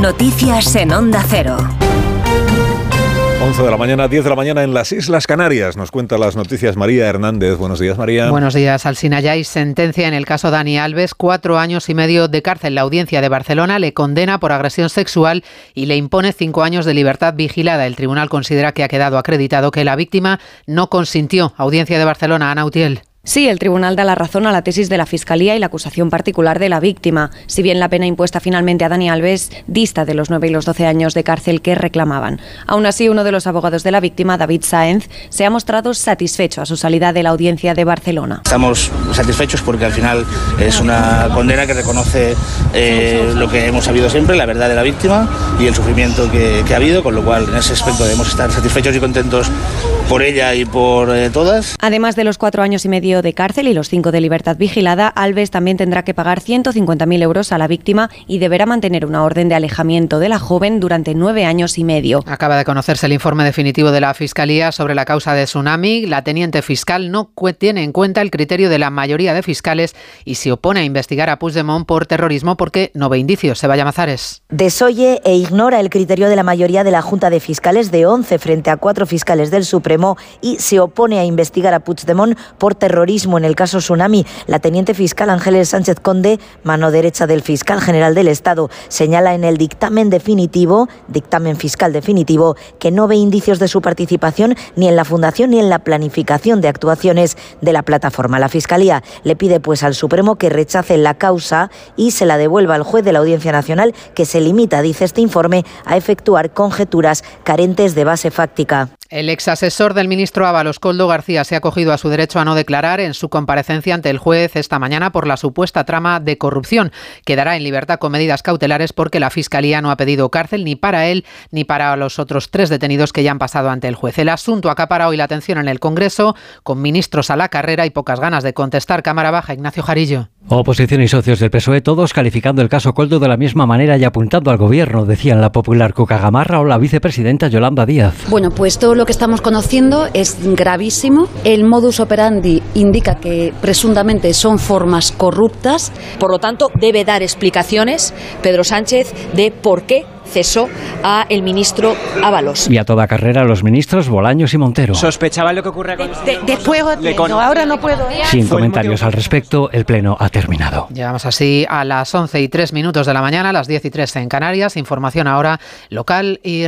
Noticias en Onda Cero. 11 de la mañana, 10 de la mañana en las Islas Canarias. Nos cuenta las noticias María Hernández. Buenos días, María. Buenos días, Alsina. Ya hay sentencia en el caso Dani Alves. Cuatro años y medio de cárcel. La audiencia de Barcelona le condena por agresión sexual y le impone cinco años de libertad vigilada. El tribunal considera que ha quedado acreditado que la víctima no consintió. Audiencia de Barcelona, Ana Utiel. Sí, el tribunal da la razón a la tesis de la Fiscalía y la acusación particular de la víctima, si bien la pena impuesta finalmente a Dani Alves dista de los 9 y los 12 años de cárcel que reclamaban. Aún así, uno de los abogados de la víctima, David Sáenz, se ha mostrado satisfecho a su salida de la audiencia de Barcelona. Estamos satisfechos porque al final es una condena que reconoce eh, lo que hemos sabido siempre, la verdad de la víctima y el sufrimiento que, que ha habido, con lo cual en ese aspecto debemos estar satisfechos y contentos por ella y por eh, todas. Además de los cuatro años y medio de cárcel y los cinco de libertad vigilada, Alves también tendrá que pagar 150.000 euros a la víctima y deberá mantener una orden de alejamiento de la joven durante nueve años y medio. Acaba de conocerse el informe definitivo de la Fiscalía sobre la causa de tsunami. La teniente fiscal no tiene en cuenta el criterio de la mayoría de fiscales y se opone a investigar a Puigdemont por terrorismo porque no ve indicios. Se vaya Mazares. Desoye e ignora el criterio de la mayoría de la Junta de Fiscales de 11 frente a cuatro fiscales del Supremo y se opone a investigar a Puigdemont por terrorismo en el caso Tsunami. La teniente fiscal Ángeles Sánchez Conde, mano derecha del fiscal general del Estado, señala en el dictamen definitivo, dictamen fiscal definitivo, que no ve indicios de su participación ni en la fundación ni en la planificación de actuaciones de la plataforma. La Fiscalía le pide pues al Supremo que rechace la causa y se la devuelva al juez de la Audiencia Nacional que se limita, dice este informe, a efectuar conjeturas carentes de base fáctica. El ex asesor del ministro Ábalos, Coldo García, se ha acogido a su derecho a no declarar en su comparecencia ante el juez esta mañana por la supuesta trama de corrupción. Quedará en libertad con medidas cautelares porque la Fiscalía no ha pedido cárcel ni para él ni para los otros tres detenidos que ya han pasado ante el juez. El asunto acapara hoy la atención en el Congreso, con ministros a la carrera y pocas ganas de contestar. Cámara Baja, Ignacio Jarillo. Oposición y socios del PSOE, todos calificando el caso Coldo de la misma manera y apuntando al gobierno, decían la popular Cuca Gamarra o la vicepresidenta Yolanda Díaz. Bueno, pues todo lo que estamos conociendo es gravísimo. El modus operandi indica que presuntamente son formas corruptas. Por lo tanto, debe dar explicaciones Pedro Sánchez de por qué cesó a el ministro Ábalos. Y a toda carrera los ministros Bolaños y Montero. ¿Sospechaban lo que ocurre con de, Después, no, ahora no puedo. Sin comentarios al respecto, el pleno ha terminado. Llegamos así a las 11 y 3 minutos de la mañana, a las 10 y 3 en Canarias. Información ahora local y